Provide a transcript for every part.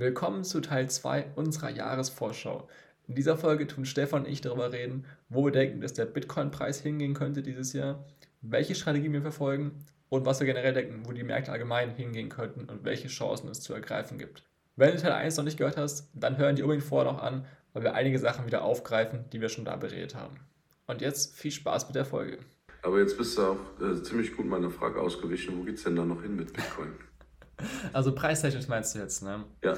Willkommen zu Teil 2 unserer Jahresvorschau. In dieser Folge tun Stefan und ich darüber reden, wo wir denken, dass der Bitcoin-Preis hingehen könnte dieses Jahr, welche Strategien wir verfolgen und was wir generell denken, wo die Märkte allgemein hingehen könnten und welche Chancen es zu ergreifen gibt. Wenn du Teil 1 noch nicht gehört hast, dann hören die unbedingt vorher noch an, weil wir einige Sachen wieder aufgreifen, die wir schon da beredet haben. Und jetzt viel Spaß mit der Folge. Aber jetzt bist du auch äh, ziemlich gut meiner Frage ausgewichen. Wo geht es denn da noch hin mit Bitcoin? Also preistechnisch meinst du jetzt, ne? Ja.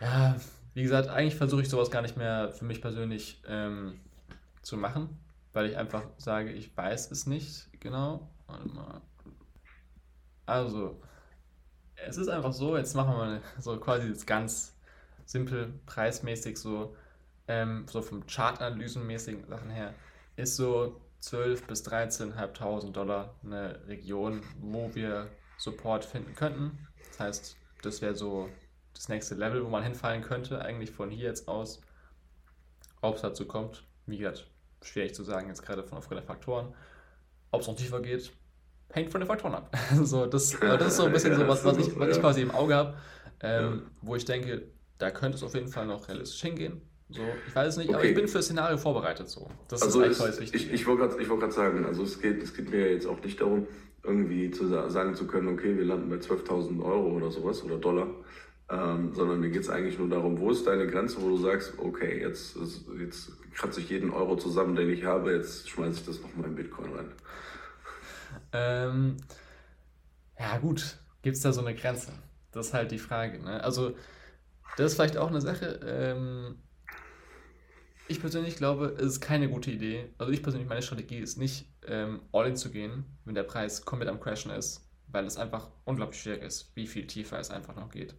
Ja, wie gesagt, eigentlich versuche ich sowas gar nicht mehr für mich persönlich ähm, zu machen, weil ich einfach sage, ich weiß es nicht genau. Warte mal. Also, es ist einfach so, jetzt machen wir mal so quasi jetzt ganz simpel preismäßig so, ähm, so vom Chartanalysenmäßigen Sachen her, ist so 12.000 bis 13.500 Dollar eine Region, wo wir Support finden könnten. Das heißt, das wäre so das nächste Level, wo man hinfallen könnte, eigentlich von hier jetzt aus. Ob es dazu kommt, wie gesagt, schwierig zu sagen, jetzt gerade von aufgrund der Faktoren. Ob es noch tiefer geht, hängt von den Faktoren ab. so, das, das ist so ein bisschen ja, so was, was ich, was ich quasi im Auge habe, ähm, ja. wo ich denke, da könnte es auf jeden Fall noch realistisch hingehen. So, ich weiß es nicht, okay. aber ich bin für das Szenario vorbereitet. So. Das also ist einfach wichtig. Ich, ich wollte gerade wollt sagen, also es geht, es geht mir jetzt auch nicht darum, irgendwie zu sagen zu können, okay, wir landen bei 12.000 Euro oder sowas oder Dollar, ähm, sondern mir geht es eigentlich nur darum, wo ist deine Grenze, wo du sagst, okay, jetzt, jetzt kratze ich jeden Euro zusammen, den ich habe, jetzt schmeiße ich das nochmal in Bitcoin rein. Ähm, ja gut, gibt es da so eine Grenze? Das ist halt die Frage. Ne? Also das ist vielleicht auch eine Sache. Ähm, ich persönlich glaube, es ist keine gute Idee. Also ich persönlich, meine Strategie ist nicht, ähm, all in zu gehen, wenn der Preis komplett am Crashen ist, weil es einfach unglaublich schwierig ist, wie viel tiefer es einfach noch geht.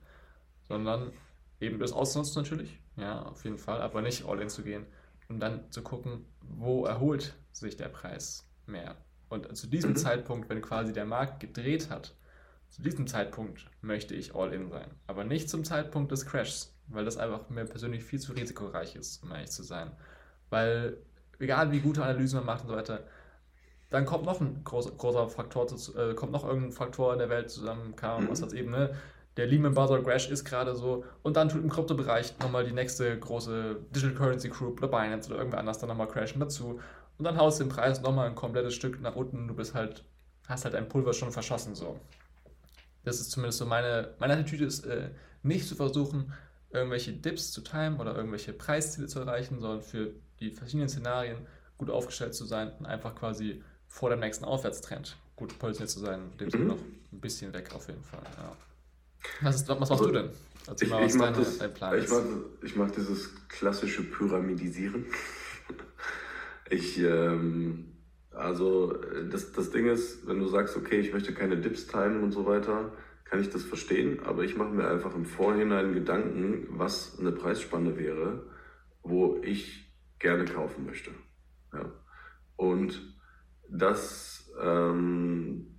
Sondern eben das auszunutzen natürlich, ja, auf jeden Fall, aber nicht all in zu gehen und dann zu gucken, wo erholt sich der Preis mehr. Und zu diesem mhm. Zeitpunkt, wenn quasi der Markt gedreht hat, zu diesem Zeitpunkt möchte ich all in sein, aber nicht zum Zeitpunkt des Crashs weil das einfach mir persönlich viel zu risikoreich ist, um ehrlich zu sein. Weil, egal wie gute Analysen man macht und so weiter, dann kommt noch ein großer, großer Faktor, zu, äh, kommt noch irgendein Faktor in der Welt zusammen, kam, mhm. was hat eben, ne? Der Lehman Brothers Crash ist gerade so und dann tut im Kryptobereich nochmal die nächste große Digital Currency Group oder Binance oder irgendwer anders dann nochmal crashen dazu und dann haust du den Preis nochmal ein komplettes Stück nach unten, du bist halt, hast halt ein Pulver schon verschossen so. Das ist zumindest so meine, meine Attitüde ist, äh, nicht zu versuchen, irgendwelche Dips zu timen oder irgendwelche Preisziele zu erreichen, sondern für die verschiedenen Szenarien gut aufgestellt zu sein und einfach quasi vor dem nächsten Aufwärtstrend gut positioniert zu sein. Dem sind mhm. noch ein bisschen weg auf jeden Fall. Ja. Was, ist, was machst also, du denn? Erzähl ich, mal, was deine, das, dein Plan ich ist. Mach, ich mache dieses klassische Pyramidisieren. ich, ähm, also das, das Ding ist, wenn du sagst, okay, ich möchte keine Dips timen und so weiter, kann ich das verstehen, aber ich mache mir einfach im Vorhinein Gedanken, was eine Preisspanne wäre, wo ich gerne kaufen möchte. Ja. Und das ähm,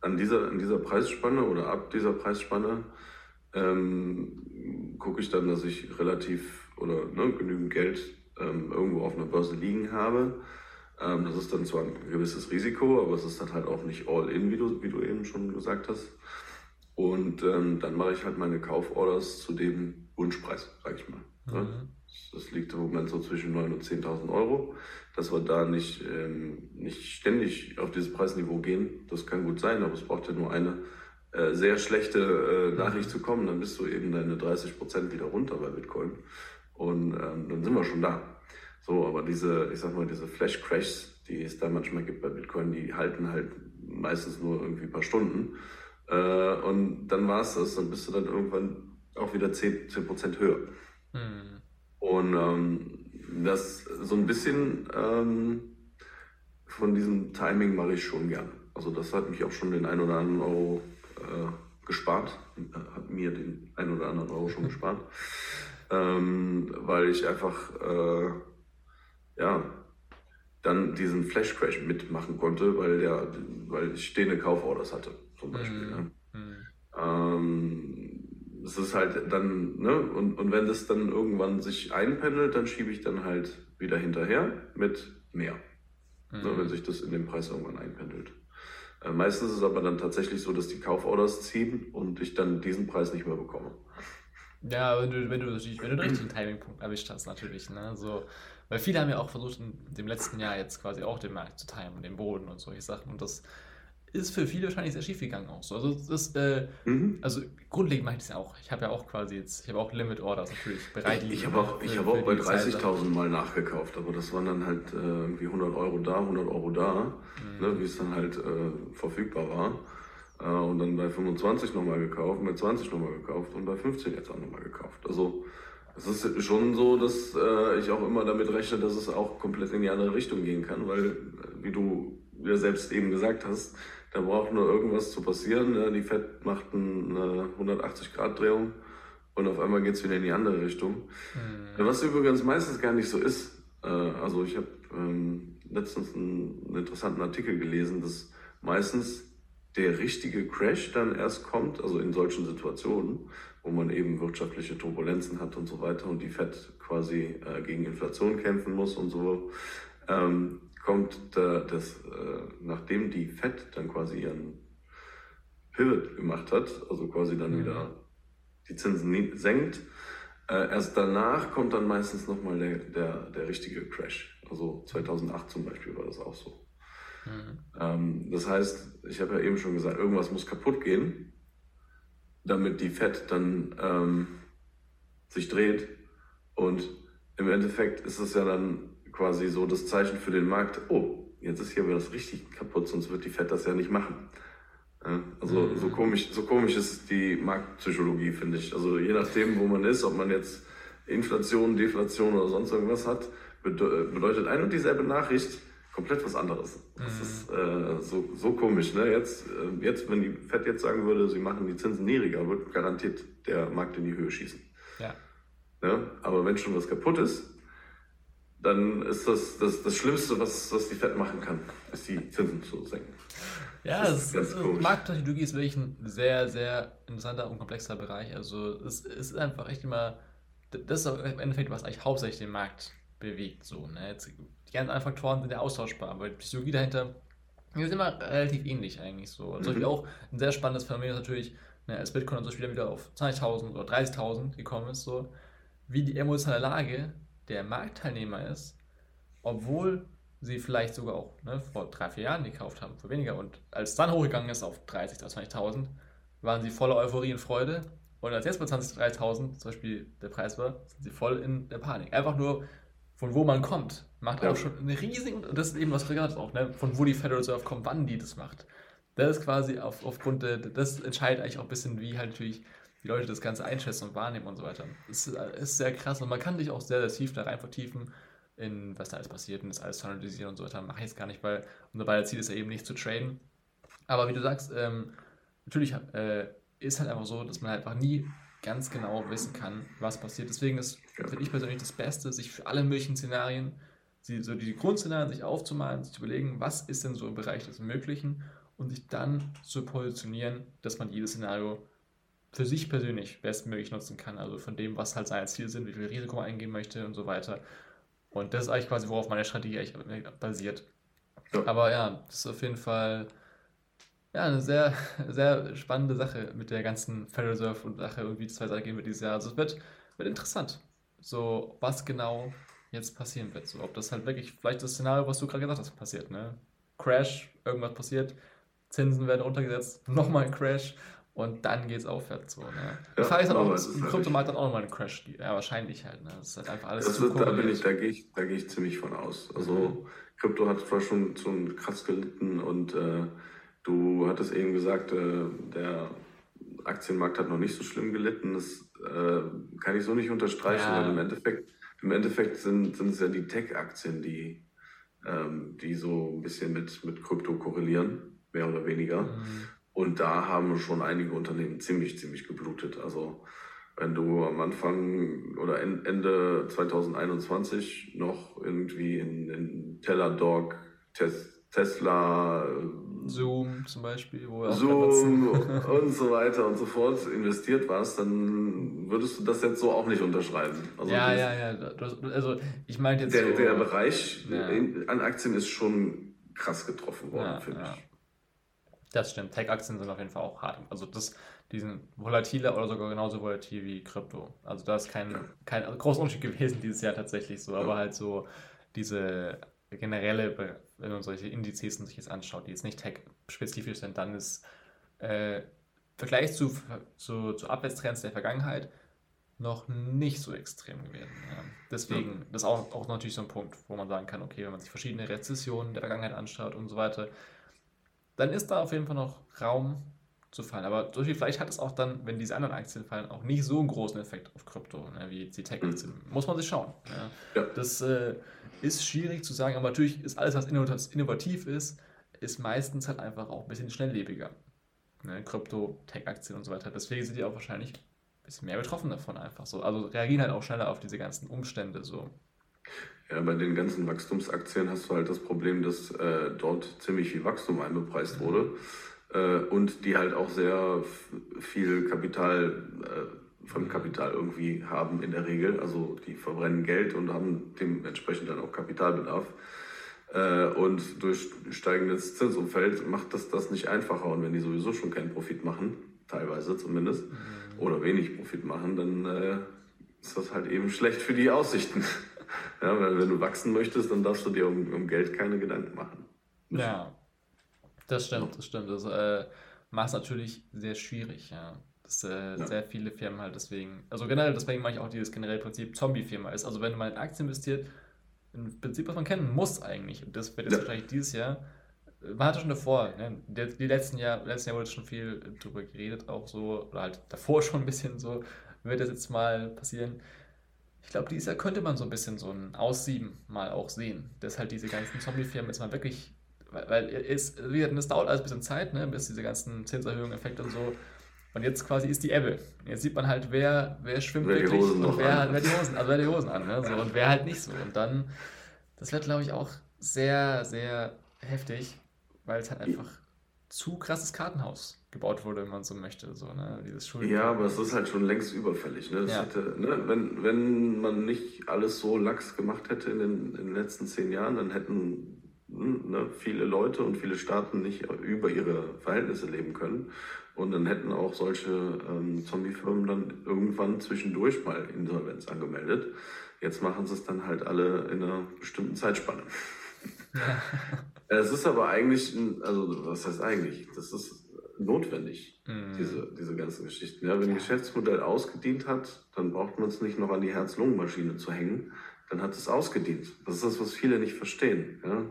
an, dieser, an dieser Preisspanne oder ab dieser Preisspanne ähm, gucke ich dann, dass ich relativ oder ne, genügend Geld ähm, irgendwo auf einer Börse liegen habe. Ähm, das ist dann zwar ein gewisses Risiko, aber es ist dann halt auch nicht all in, wie du, wie du eben schon gesagt hast. Und ähm, dann mache ich halt meine Kauforders zu dem Wunschpreis, sag ich mal. Ne? Mhm. Das liegt im Moment so zwischen 9.000 und 10.000 Euro. Dass wir da nicht, ähm, nicht ständig auf dieses Preisniveau gehen, das kann gut sein, aber es braucht ja nur eine äh, sehr schlechte äh. Nachricht zu kommen, dann bist du eben deine 30 Prozent wieder runter bei Bitcoin. Und ähm, dann sind wir schon da. So, aber diese, ich sag mal, diese Flash-Crashs, die es da manchmal gibt bei Bitcoin, die halten halt meistens nur irgendwie ein paar Stunden. Äh, und dann war es das, dann bist du dann irgendwann auch wieder 10%, 10 höher. Mhm. Und ähm, das so ein bisschen ähm, von diesem Timing mache ich schon gern. Also das hat mich auch schon den ein oder anderen Euro äh, gespart, hat mir den ein oder anderen Euro schon gespart, ähm, weil ich einfach äh, ja dann diesen Flash Crash mitmachen konnte, weil der, weil ich stehende Kauforders hatte zum Beispiel. Mhm. Ne? Ähm, es ist halt dann, ne, und, und wenn das dann irgendwann sich einpendelt, dann schiebe ich dann halt wieder hinterher mit mehr. Ne, mhm. Ne, wenn sich das in dem Preis irgendwann einpendelt. Äh, meistens ist es aber dann tatsächlich so, dass die Kauforders ziehen und ich dann diesen Preis nicht mehr bekomme. Ja, wenn du, wenn du, wenn du den richtigen Timingpunkt erwischt hast, natürlich. Ne? So, weil viele haben ja auch versucht, in dem letzten Jahr jetzt quasi auch den Markt zu timen, den Boden und solche Sachen. Und das ist für viele wahrscheinlich sehr schief gegangen auch so. Also, das, äh, mhm. also grundlegend mache ich das ja auch. Ich habe ja auch quasi jetzt, ich habe auch Limit Orders natürlich bereit. Ich, ich habe auch, ich hab auch bei 30.000 Mal nachgekauft, aber das waren dann halt äh, irgendwie 100 Euro da, 100 Euro da, mhm. ne, wie es dann halt äh, verfügbar war. Äh, und dann bei 25 nochmal gekauft, bei 20 nochmal gekauft und bei 15 jetzt auch nochmal gekauft. Also es ist schon so, dass äh, ich auch immer damit rechne, dass es auch komplett in die andere Richtung gehen kann, weil, wie du ja selbst eben gesagt hast, da braucht nur irgendwas zu passieren. Ja, die Fett macht eine 180-Grad-Drehung und auf einmal geht es wieder in die andere Richtung. Mhm. Was übrigens meistens gar nicht so ist. Äh, also ich habe ähm, letztens einen, einen interessanten Artikel gelesen, dass meistens der richtige Crash dann erst kommt, also in solchen Situationen, wo man eben wirtschaftliche Turbulenzen hat und so weiter und die Fed quasi äh, gegen Inflation kämpfen muss und so, ähm, kommt da das, äh, nachdem die Fed dann quasi ihren Pivot gemacht hat, also quasi dann mhm. wieder die Zinsen senkt, äh, erst danach kommt dann meistens nochmal der, der, der richtige Crash. Also 2008 zum Beispiel war das auch so. Mhm. Ähm, das heißt, ich habe ja eben schon gesagt, irgendwas muss kaputt gehen, damit die Fed dann ähm, sich dreht. Und im Endeffekt ist es ja dann quasi so das Zeichen für den Markt, oh, jetzt ist hier was richtig kaputt, sonst wird die Fed das ja nicht machen. Also mhm. so komisch, so komisch ist die Marktpsychologie, finde ich. Also je nachdem, wo man ist, ob man jetzt Inflation, Deflation oder sonst irgendwas hat, bedeutet ein und dieselbe Nachricht komplett was anderes. Das mhm. ist äh, so, so komisch. Ne? Jetzt, äh, jetzt, wenn die Fed jetzt sagen würde, sie machen die Zinsen niedriger, wird garantiert der Markt in die Höhe schießen. Ja. ja? Aber wenn schon was kaputt ist, dann ist das das, das Schlimmste, was, was die Fed machen kann, ist die Zinsen zu senken. Ja, das, ist, ist Markttechnologie ist wirklich ein sehr, sehr interessanter und komplexer Bereich. Also es, es ist einfach echt immer, das ist im Endeffekt, was eigentlich hauptsächlich den Markt bewegt. So, ne? Jetzt, die ganzen anderen Faktoren sind ja austauschbar, aber die Psychologie dahinter ist immer relativ ähnlich eigentlich so. Also mhm. auch ein sehr spannendes Phänomen ist natürlich, ne, als Bitcoin zum Beispiel wieder auf 20.000 oder 30.000 gekommen ist, so, wie die emotionale Lage der Marktteilnehmer ist, obwohl sie vielleicht sogar auch ne, vor drei, vier Jahren gekauft haben, für weniger. Und als es dann hochgegangen ist auf 30.000, 20.000, waren sie voller Euphorie und Freude. Und als jetzt bei 20.000, 30.000 zum Beispiel der Preis war, sind sie voll in der Panik. Einfach nur, von wo man kommt, macht auch schon einen riesigen, und das ist eben, was hast auch, ne, von wo die Federal Reserve kommt, wann die das macht. Das ist quasi auf, aufgrund der, das entscheidet eigentlich auch ein bisschen, wie halt natürlich die Leute das Ganze einschätzen und wahrnehmen und so weiter. Das ist, ist sehr krass und man kann sich auch sehr, sehr tief da rein vertiefen, in was da alles passiert und das alles zu analysieren und so weiter. Mache ich jetzt gar nicht, weil unser beider Ziel ist ja eben nicht zu traden. Aber wie du sagst, ähm, natürlich äh, ist halt einfach so, dass man halt einfach nie ganz genau wissen kann, was passiert. Deswegen ist, finde ich persönlich, das Beste, sich für alle möglichen Szenarien, die, so die Grundszenarien sich aufzumalen, sich zu überlegen, was ist denn so im Bereich des Möglichen und sich dann zu positionieren, dass man jedes Szenario für sich persönlich bestmöglich nutzen kann. Also von dem, was halt seine Ziele sind, wie viel Risiko man eingehen möchte und so weiter. Und das ist eigentlich quasi, worauf meine Strategie eigentlich basiert. Aber ja, das ist auf jeden Fall ja, eine sehr, sehr spannende Sache mit der ganzen Federal Reserve und Sache und wie zwei Seiten gehen wird dieses Jahr. Also es wird, wird interessant, so was genau jetzt passieren wird. So, ob das halt wirklich vielleicht das Szenario, was du gerade gesagt hast, passiert, ne? Crash, irgendwas passiert, Zinsen werden runtergesetzt, nochmal ein Crash und dann geht es aufwärts. So, ne? Die Frage ist halt auch, im Kryptomarkt hat auch nochmal einen Crash. Ja, wahrscheinlich halt. Ne? Das ist halt einfach alles. Das wird, da bin ich, da gehe ich, da gehe ich ziemlich von aus. Also mhm. Krypto hat zwar schon, schon krass gelitten und äh, Du hattest eben gesagt, äh, der Aktienmarkt hat noch nicht so schlimm gelitten. Das äh, kann ich so nicht unterstreichen, ja. weil im Endeffekt, im Endeffekt sind, sind es ja die Tech-Aktien, die, ähm, die so ein bisschen mit, mit Krypto korrelieren, mehr oder weniger. Mhm. Und da haben schon einige Unternehmen ziemlich, ziemlich geblutet. Also wenn du am Anfang oder Ende 2021 noch irgendwie in, in Teladoc, Tesla, Zoom zum Beispiel, wo Zoom und so weiter und so fort investiert warst, dann würdest du das jetzt so auch nicht unterschreiben. Also ja, ja, ja. Also ich meine jetzt der, so, der Bereich ja. an Aktien ist schon krass getroffen worden, ja, finde ja. ich. Das stimmt. Tech-Aktien sind auf jeden Fall auch hart. Also das, die sind volatiler oder sogar genauso volatil wie Krypto. Also da ist kein, kein also großer Unterschied gewesen dieses Jahr tatsächlich so, aber halt so diese generelle, wenn man solche Indizes sich jetzt anschaut, die jetzt nicht tech-spezifisch sind, dann ist äh, Vergleich zu, zu, zu Abwärtstrends der Vergangenheit noch nicht so extrem gewesen. Ja. Deswegen, das ist auch, auch natürlich so ein Punkt, wo man sagen kann, okay, wenn man sich verschiedene Rezessionen der Vergangenheit anschaut und so weiter, dann ist da auf jeden Fall noch Raum zu fallen. Aber vielleicht hat es auch dann, wenn diese anderen Aktien fallen, auch nicht so einen großen Effekt auf Krypto, ne, wie die Tech-Aktien. Mhm. Muss man sich schauen. Ja. Ja. Das äh, ist schwierig zu sagen, aber natürlich ist alles, was innovativ ist, ist meistens halt einfach auch ein bisschen schnelllebiger. Ne? Krypto, Tech-Aktien und so weiter. Deswegen sind die auch wahrscheinlich ein bisschen mehr betroffen davon einfach so. Also reagieren halt auch schneller auf diese ganzen Umstände so. Ja, bei den ganzen Wachstumsaktien hast du halt das Problem, dass äh, dort ziemlich viel Wachstum einbepreist wurde äh, und die halt auch sehr viel Kapital, äh, Fremdkapital irgendwie haben in der Regel. Also die verbrennen Geld und haben dementsprechend dann auch Kapitalbedarf. Äh, und durch steigendes Zinsumfeld macht das das nicht einfacher. Und wenn die sowieso schon keinen Profit machen, teilweise zumindest, mhm. oder wenig Profit machen, dann äh, ist das halt eben schlecht für die Aussichten. Ja, weil wenn du wachsen möchtest, dann darfst du dir um, um Geld keine Gedanken machen. Müssen. Ja, das stimmt, das stimmt. Das äh, macht es natürlich sehr schwierig, ja. Dass äh, ja. sehr viele Firmen halt deswegen, also generell, deswegen mache ich auch dieses generelle Prinzip Zombie-Firma ist. Also wenn du mal in Aktien investiert, ein Prinzip, was man kennen muss eigentlich. Und das wird jetzt ja. wahrscheinlich dieses Jahr. Man hatte schon davor, ne? die, die letzten Jahr, letzten Jahr wurde schon viel drüber geredet, auch so, oder halt davor schon ein bisschen so, wird das jetzt mal passieren. Ich glaube, dieses Jahr könnte man so ein bisschen so ein Aussieben mal auch sehen, dass halt diese ganzen Zombie-Firmen jetzt mal wirklich, weil, weil es, es dauert alles ein bisschen Zeit, ne, bis diese ganzen Zinserhöhungen, Effekte und so. Und jetzt quasi ist die Ebbe. Jetzt sieht man halt, wer, wer schwimmt wer wirklich und wer, hat, wer, die Hosen, also wer die Hosen an. Ne? So, und wer halt nicht so. Und dann, das wird, glaube ich, auch sehr, sehr heftig, weil es halt einfach zu krasses Kartenhaus gebaut wurde, wenn man so möchte. So, ne? Dieses ja, aber es ist halt schon längst überfällig. Ne? Ja. Hätte, ne? Wenn, wenn man nicht alles so lax gemacht hätte in den, in den letzten zehn Jahren, dann hätten ne, viele Leute und viele Staaten nicht über ihre Verhältnisse leben können. Und dann hätten auch solche ähm, Zombie-Firmen dann irgendwann zwischendurch mal Insolvenz angemeldet. Jetzt machen sie es dann halt alle in einer bestimmten Zeitspanne. Es ist aber eigentlich, also was heißt eigentlich? Das ist notwendig, mhm. diese, diese ganzen Geschichten. Ja, wenn ein Geschäftsmodell ausgedient hat, dann braucht man es nicht noch an die Herz-Lungen-Maschine zu hängen. Dann hat es ausgedient. Das ist das, was viele nicht verstehen. Ja?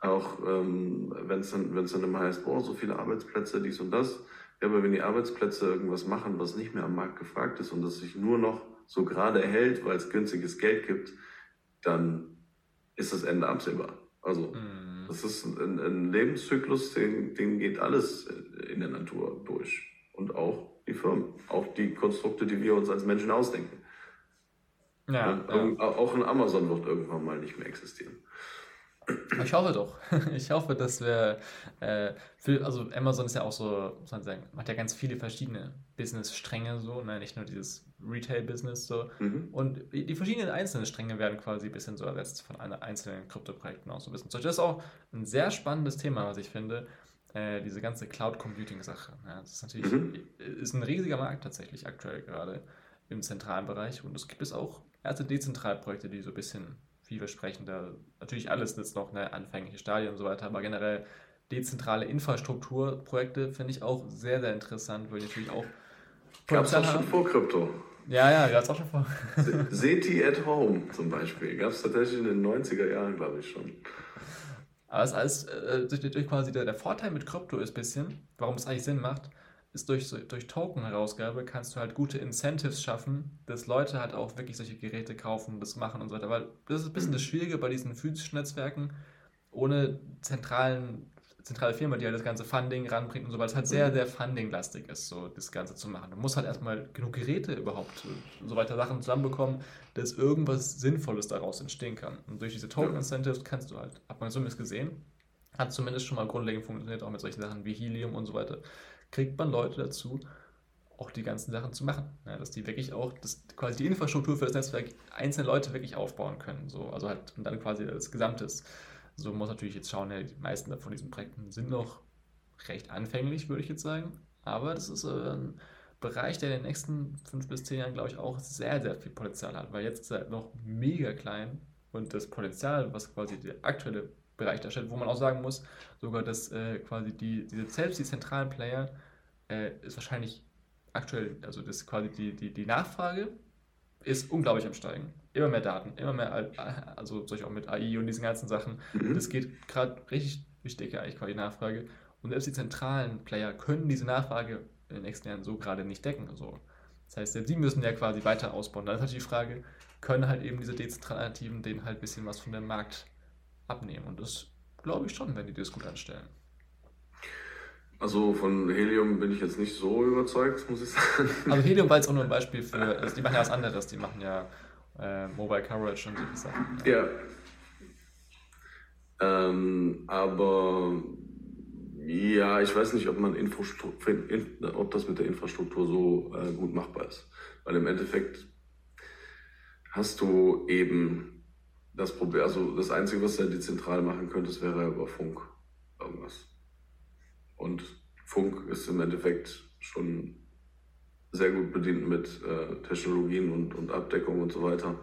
Auch ähm, wenn es dann, dann immer heißt, boah, so viele Arbeitsplätze, dies und das. Ja, aber wenn die Arbeitsplätze irgendwas machen, was nicht mehr am Markt gefragt ist und das sich nur noch so gerade erhält, weil es günstiges Geld gibt, dann ist das Ende absehbar. Also mhm. Das ist ein, ein Lebenszyklus, den, den geht alles in der Natur durch. Und auch die Firmen, auch die Konstrukte, die wir uns als Menschen ausdenken. Ja, ja. Auch ein Amazon wird irgendwann mal nicht mehr existieren. Ich hoffe doch. Ich hoffe, dass wir, äh, für, also Amazon ist ja auch so, muss man sagen, macht ja ganz viele verschiedene Business-Stränge so, ne? nicht nur dieses Retail-Business so. Mhm. Und die verschiedenen einzelnen Stränge werden quasi ein bisschen so ersetzt von einer einzelnen Krypto-Projekten auch so ein bisschen. Das ist auch ein sehr spannendes Thema, was ich finde, äh, diese ganze Cloud-Computing-Sache. Ja, das ist natürlich, mhm. ist ein riesiger Markt tatsächlich aktuell gerade im zentralen Bereich und es gibt es auch erste Dezentralprojekte, die so ein bisschen vielversprechender, natürlich alles jetzt noch eine anfängliche Stadien und so weiter, aber generell dezentrale Infrastrukturprojekte finde ich auch sehr, sehr interessant, weil natürlich auch. Gab es schon vor Krypto. Ja, ja, es auch schon vor. SETI at Home zum Beispiel. Gab es tatsächlich in den 90er Jahren, glaube ich schon. Aber es ist alles äh, durch, durch, quasi der, der Vorteil mit Krypto ist ein bisschen, warum es eigentlich Sinn macht, ist durch, durch Token-Herausgabe kannst du halt gute Incentives schaffen, dass Leute halt auch wirklich solche Geräte kaufen, das machen und so weiter. Weil das ist ein bisschen das Schwierige bei diesen physischen Netzwerken, ohne zentralen, zentrale Firma, die halt das ganze Funding ranbringt und so, weil es halt sehr, sehr fundinglastig ist, so das Ganze zu machen. Du musst halt erstmal genug Geräte überhaupt und so weiter Sachen zusammenbekommen, dass irgendwas Sinnvolles daraus entstehen kann. Und durch diese Token-Incentives kannst du halt, hat man zumindest gesehen, hat zumindest schon mal grundlegend funktioniert, auch mit solchen Sachen wie Helium und so weiter kriegt man Leute dazu, auch die ganzen Sachen zu machen. Ja, dass die wirklich auch das, quasi die Infrastruktur für das Netzwerk einzelne Leute wirklich aufbauen können. So. Also halt und dann quasi das Gesamtes. So muss natürlich jetzt schauen, ja, die meisten von diesen Projekten sind noch recht anfänglich, würde ich jetzt sagen. Aber das ist äh, ein Bereich, der in den nächsten fünf bis zehn Jahren, glaube ich, auch sehr, sehr viel Potenzial hat, weil jetzt ist er halt noch mega klein. Und das Potenzial, was quasi der aktuelle Bereich darstellt, wo man auch sagen muss, sogar dass äh, quasi die, diese selbst die zentralen Player äh, ist wahrscheinlich aktuell, also das quasi die, die, die Nachfrage ist unglaublich am Steigen. Immer mehr Daten, immer mehr, also solche auch mit AI und diesen ganzen Sachen. Mhm. Das geht gerade richtig durch Decke eigentlich quasi die Nachfrage. Und selbst die zentralen Player können diese Nachfrage in den nächsten Jahren so gerade nicht decken. So. Das heißt, selbst sie müssen ja quasi weiter ausbauen. Dann ist natürlich die Frage, können halt eben diese dezentralen Alternativen denen halt ein bisschen was von dem Markt abnehmen? Und das glaube ich schon, wenn die das gut anstellen. Also von Helium bin ich jetzt nicht so überzeugt, muss ich sagen. Also Helium war jetzt auch nur ein Beispiel für, also die machen ja was anderes, die machen ja äh, Mobile Coverage und solche Sachen. Ja. ja. Ähm, aber ja, ich weiß nicht, ob man Infrastruktur, ob das mit der Infrastruktur so äh, gut machbar ist. Weil im Endeffekt hast du eben das Problem, also das Einzige, was du dezentral machen könntest, wäre über Funk irgendwas. Und Funk ist im Endeffekt schon sehr gut bedient mit äh, Technologien und, und Abdeckung und so weiter.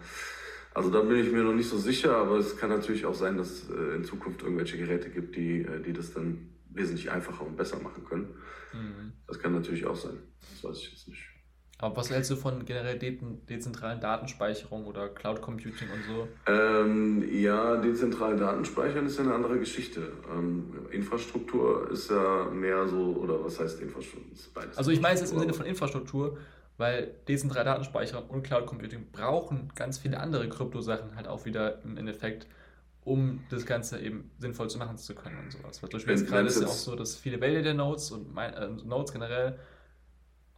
Also da bin ich mir noch nicht so sicher, aber es kann natürlich auch sein, dass äh, in Zukunft irgendwelche Geräte gibt, die, äh, die das dann wesentlich einfacher und besser machen können. Mhm. Das kann natürlich auch sein. Das weiß ich jetzt nicht. Aber was hältst du von generell de dezentralen Datenspeicherung oder Cloud Computing und so? Ähm, ja, dezentral Datenspeichern ist ja eine andere Geschichte. Ähm, Infrastruktur ist ja mehr so, oder was heißt Infrastruktur? Also ich meine es jetzt im Sinne von Infrastruktur, weil dezentrale Datenspeicherung und Cloud Computing brauchen ganz viele andere Kryptosachen halt auch wieder im Endeffekt, um das Ganze eben sinnvoll zu machen zu können und sowas. Weil zum Beispiel jetzt gerade ist ja auch so, dass viele Validator Nodes und äh, Nodes generell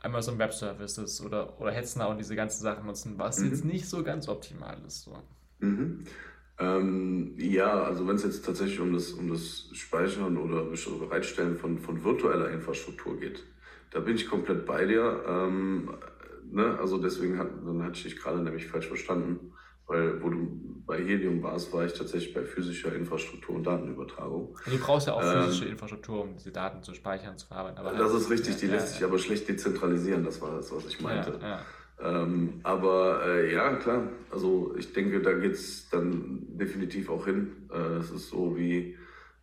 Amazon Web Services oder, oder Hetzner und diese ganzen Sachen nutzen, was mhm. jetzt nicht so ganz optimal ist. So. Mhm. Ähm, ja, also wenn es jetzt tatsächlich um das, um das Speichern oder Bereitstellen von, von virtueller Infrastruktur geht, da bin ich komplett bei dir. Ähm, ne? Also deswegen hat, dann hatte ich dich gerade nämlich falsch verstanden. Weil, wo du bei Helium warst, war ich tatsächlich bei physischer Infrastruktur und Datenübertragung. Also du brauchst ja auch physische ähm, Infrastruktur, um diese Daten zu speichern, zu verarbeiten. Aber das ist richtig, die ja, lässt ja, sich aber schlecht dezentralisieren, das war das, was ich meinte. Ähm, aber äh, ja, klar, also ich denke, da geht es dann definitiv auch hin. Äh, es ist so wie,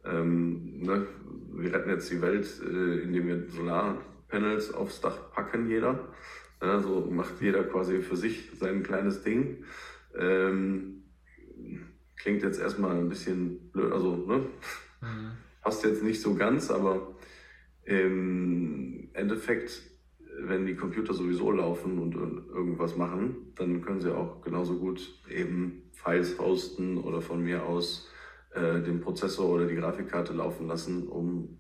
ähm, ne, wir retten jetzt die Welt, äh, indem wir Solarpanels aufs Dach packen, jeder. Ja, so macht jeder quasi für sich sein kleines Ding. Ähm, klingt jetzt erstmal ein bisschen blöd, also ne? Mhm. passt jetzt nicht so ganz, aber im Endeffekt, wenn die Computer sowieso laufen und irgendwas machen, dann können sie auch genauso gut eben Files hosten oder von mir aus äh, den Prozessor oder die Grafikkarte laufen lassen, um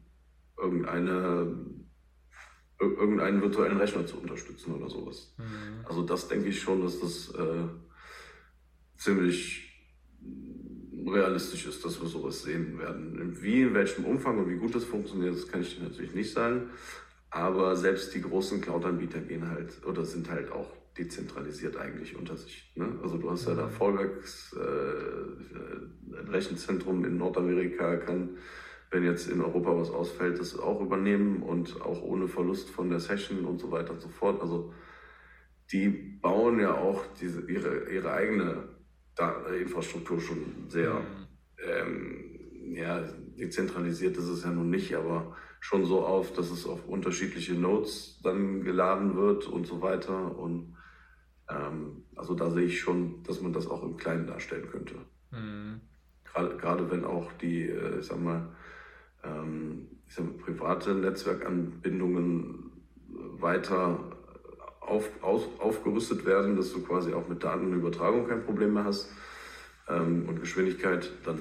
irgendeine irgendeinen virtuellen Rechner zu unterstützen oder sowas. Mhm. Also das denke ich schon, dass das äh, ziemlich realistisch ist, dass wir sowas sehen werden. Wie, in welchem Umfang und wie gut das funktioniert, das kann ich dir natürlich nicht sagen. Aber selbst die großen Cloud-Anbieter gehen halt oder sind halt auch dezentralisiert eigentlich unter sich. Ne? Also du hast ja da Fallbacks, äh, ein Rechenzentrum in Nordamerika kann, wenn jetzt in Europa was ausfällt, das auch übernehmen und auch ohne Verlust von der Session und so weiter und so fort. Also die bauen ja auch diese, ihre, ihre eigene Infrastruktur schon sehr mhm. ähm, ja, dezentralisiert ist es ja nun nicht, aber schon so auf, dass es auf unterschiedliche Nodes dann geladen wird und so weiter. Und ähm, also da sehe ich schon, dass man das auch im Kleinen darstellen könnte. Mhm. Gerade, gerade wenn auch die, äh, ich sag mal, ähm, ich sag mal, private Netzwerkanbindungen weiter auf, auf, aufgerüstet werden, dass du quasi auch mit Datenübertragung kein Problem mehr hast ähm, und Geschwindigkeit, dann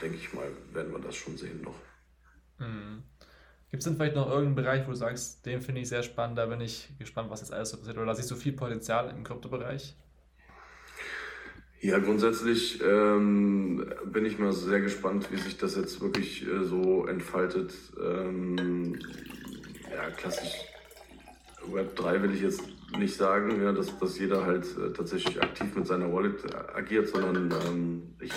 denke ich mal, werden wir das schon sehen noch. Mhm. Gibt es denn vielleicht noch irgendeinen Bereich, wo du sagst, den finde ich sehr spannend, da bin ich gespannt, was jetzt alles so passiert, oder siehst du viel Potenzial im Kryptobereich? Ja, grundsätzlich ähm, bin ich mal sehr gespannt, wie sich das jetzt wirklich äh, so entfaltet. Ähm, ja, klassisch Web 3 will ich jetzt nicht sagen, ja, dass, dass jeder halt äh, tatsächlich aktiv mit seiner Wallet agiert, sondern ähm, ich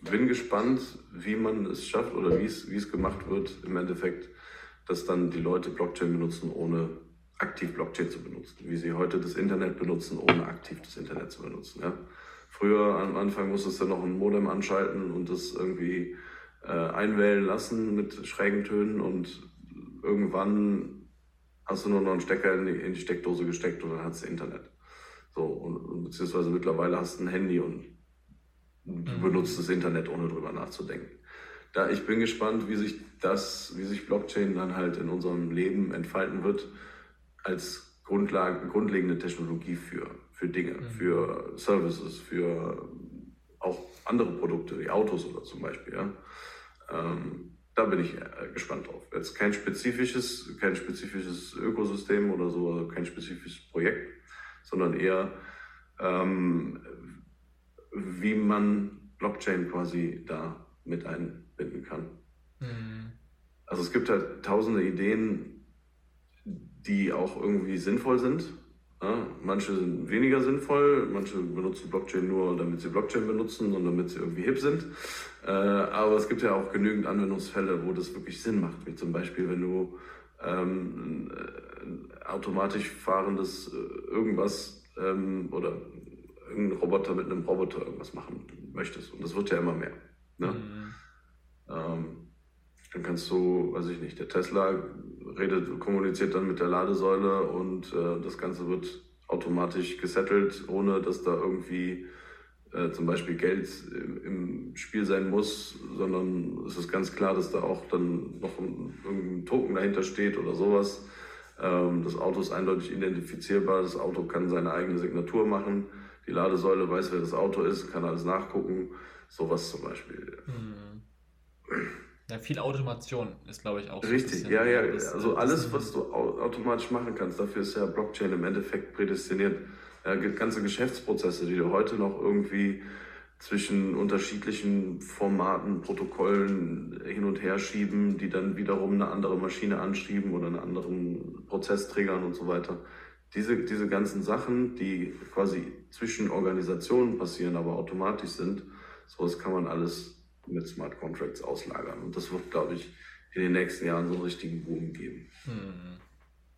bin gespannt, wie man es schafft oder wie es, wie es gemacht wird, im Endeffekt dass dann die Leute Blockchain benutzen, ohne aktiv Blockchain zu benutzen. Wie sie heute das Internet benutzen, ohne aktiv das Internet zu benutzen. Ja? Früher am Anfang musstest du noch ein Modem anschalten und das irgendwie äh, einwählen lassen mit schrägen Tönen und irgendwann hast du nur noch einen Stecker in die, in die Steckdose gesteckt und dann hast du Internet. So, und, beziehungsweise mittlerweile hast du ein Handy und du mhm. benutzt das Internet, ohne drüber nachzudenken. Da, ich bin gespannt, wie sich das, wie sich Blockchain dann halt in unserem Leben entfalten wird, als Grundlage, grundlegende Technologie für, für Dinge, mhm. für Services, für auch andere Produkte, wie Autos oder zum Beispiel. Ja. Ähm, da bin ich äh, gespannt drauf. Jetzt kein spezifisches, kein spezifisches Ökosystem oder so, also kein spezifisches Projekt, sondern eher, ähm, wie man Blockchain quasi da mit einbinden kann. Mhm. Also es gibt halt tausende Ideen, die auch irgendwie sinnvoll sind. Ja, manche sind weniger sinnvoll, manche benutzen Blockchain nur, damit sie Blockchain benutzen und damit sie irgendwie hip sind. Äh, aber es gibt ja auch genügend Anwendungsfälle, wo das wirklich Sinn macht, wie zum Beispiel, wenn du ähm, automatisch fahrendes äh, irgendwas ähm, oder irgendein Roboter mit einem Roboter irgendwas machen möchtest. Und das wird ja immer mehr. Ne? Mhm. Ähm, dann kannst du, weiß ich nicht, der Tesla redet, kommuniziert dann mit der Ladesäule und äh, das Ganze wird automatisch gesettelt, ohne dass da irgendwie äh, zum Beispiel Geld im, im, Spiel sein muss, sondern es ist ganz klar, dass da auch dann noch ein, irgendein Token dahinter steht oder sowas. Ähm, das Auto ist eindeutig identifizierbar, das Auto kann seine eigene Signatur machen, die Ladesäule weiß, wer das Auto ist, kann alles nachgucken, sowas zum Beispiel. Mhm. Ja, viel Automation ist, glaube ich, auch so Richtig, ja, ja. Also alles, was du automatisch machen kannst, dafür ist ja Blockchain im Endeffekt prädestiniert. Ja, ganze Geschäftsprozesse, die du heute noch irgendwie zwischen unterschiedlichen Formaten, Protokollen hin und her schieben, die dann wiederum eine andere Maschine anschieben oder einen anderen Prozess triggern und so weiter. Diese, diese ganzen Sachen, die quasi zwischen Organisationen passieren, aber automatisch sind, sowas kann man alles mit Smart Contracts auslagern. Und das wird, glaube ich, in den nächsten Jahren so einen richtigen Boom geben. Hm.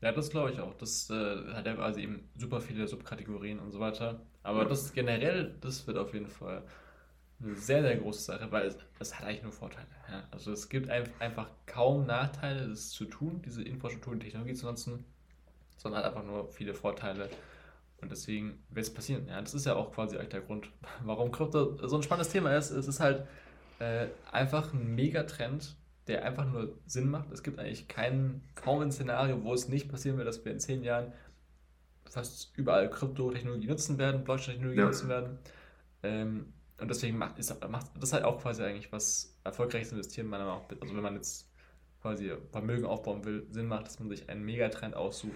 Ja, das glaube ich auch. Das äh, hat ja quasi eben super viele Subkategorien und so weiter. Aber ja. das generell, das wird auf jeden Fall eine sehr, sehr große Sache, weil es, es hat eigentlich nur Vorteile. Ja? Also es gibt ein, einfach kaum Nachteile, das zu tun, diese Infrastruktur und Technologie zu nutzen, sondern hat einfach nur viele Vorteile. Und deswegen wird es passieren. Ja, das ist ja auch quasi der Grund, warum Krypto so ein spannendes Thema ist. Es ist halt äh, einfach ein Megatrend, der einfach nur Sinn macht. Es gibt eigentlich kein, kaum ein Szenario, wo es nicht passieren wird, dass wir in zehn Jahren fast überall Kryptotechnologie nutzen werden, Blockchain-Technologie ja. nutzen werden. Ähm, und deswegen macht, ist, macht das halt auch quasi eigentlich was erfolgreiches Investieren meiner Meinung nach. Also wenn man jetzt quasi Vermögen aufbauen will, Sinn macht, dass man sich einen Megatrend aussucht.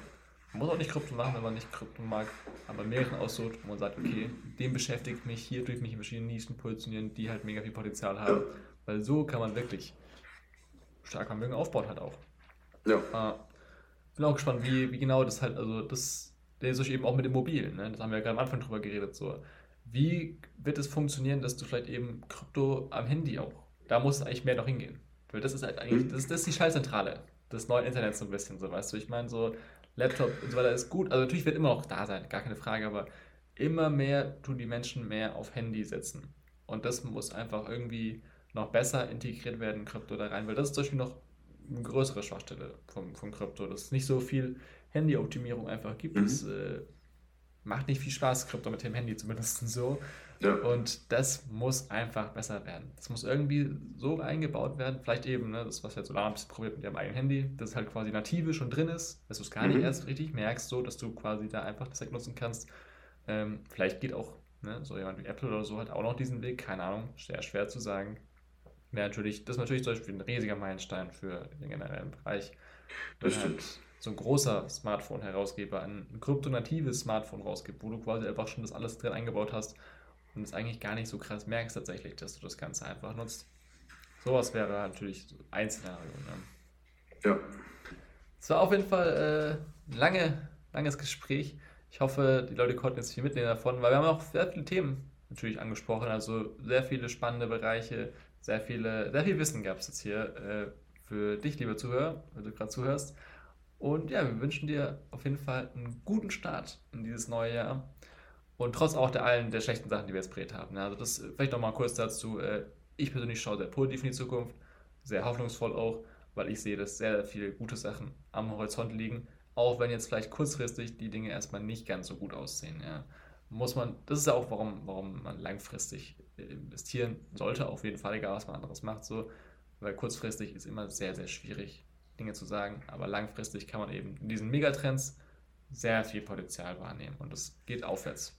Man muss auch nicht Krypto machen, wenn man nicht Krypto mag, aber mehreren aussucht, wo man sagt, okay, dem beschäftigt mich, hier durch mich in verschiedenen Nischen positionieren, die halt mega viel Potenzial haben. Weil so kann man wirklich stark Vermögen aufbauen halt auch. Ja. Äh, bin auch gespannt, wie, wie genau das halt, also das, der ist eben auch mit Immobilien, ne? das haben wir ja gerade am Anfang drüber geredet, so. Wie wird es funktionieren, dass du vielleicht eben Krypto am Handy auch, da muss es eigentlich mehr noch hingehen. Weil das ist halt eigentlich, mhm. das, das ist die Schallzentrale des neuen Internets so ein bisschen, so weißt du. Ich meine, so Laptop und so weiter ist gut, also natürlich wird immer noch da sein, gar keine Frage, aber immer mehr tun die Menschen mehr auf Handy setzen. Und das muss einfach irgendwie noch besser integriert werden, Krypto da rein, weil das ist zum Beispiel noch eine größere Schwachstelle vom, vom Krypto, dass es nicht so viel Handy-Optimierung einfach gibt. Mhm. Das äh, macht nicht viel Spaß, Krypto mit dem Handy zu benutzen so. Ja. Und das muss einfach besser werden. Das muss irgendwie so eingebaut werden, vielleicht eben, ne, das, was jetzt Solar ein bisschen probiert mit ihrem eigenen Handy, dass es halt quasi native schon drin ist, dass du es gar mhm. nicht erst richtig merkst, so dass du quasi da einfach das nutzen kannst. Ähm, vielleicht geht auch ne, so jemand wie Apple oder so halt auch noch diesen Weg, keine Ahnung, sehr schwer zu sagen wäre natürlich, das ist natürlich zum Beispiel ein riesiger Meilenstein für den generellen Bereich. Das stimmt. Halt so ein großer Smartphone-Herausgeber ein, ein kryptonatives Smartphone rausgibt, wo du quasi einfach schon das alles drin eingebaut hast und es eigentlich gar nicht so krass merkst tatsächlich, dass du das Ganze einfach nutzt. Sowas wäre natürlich ein Szenario. Ne? Ja. Es war auf jeden Fall äh, lange, langes Gespräch. Ich hoffe, die Leute konnten jetzt viel mitnehmen davon, weil wir haben auch sehr viele Themen natürlich angesprochen, also sehr viele spannende Bereiche, sehr viele, sehr viel Wissen gab es jetzt hier. Äh, für dich, lieber Zuhörer, wenn du gerade zuhörst. Und ja, wir wünschen dir auf jeden Fall einen guten Start in dieses neue Jahr. Und trotz auch der allen der schlechten Sachen, die wir jetzt prägt haben. Also das vielleicht noch mal kurz dazu. Äh, ich persönlich schaue sehr positiv in die Zukunft, sehr hoffnungsvoll auch, weil ich sehe, dass sehr, sehr viele gute Sachen am Horizont liegen. Auch wenn jetzt vielleicht kurzfristig die Dinge erstmal nicht ganz so gut aussehen. Ja. Muss man, das ist ja auch, warum, warum man langfristig investieren sollte, auf jeden Fall, egal was man anderes macht, so, weil kurzfristig ist immer sehr, sehr schwierig, Dinge zu sagen, aber langfristig kann man eben in diesen Megatrends sehr viel Potenzial wahrnehmen und es geht aufwärts.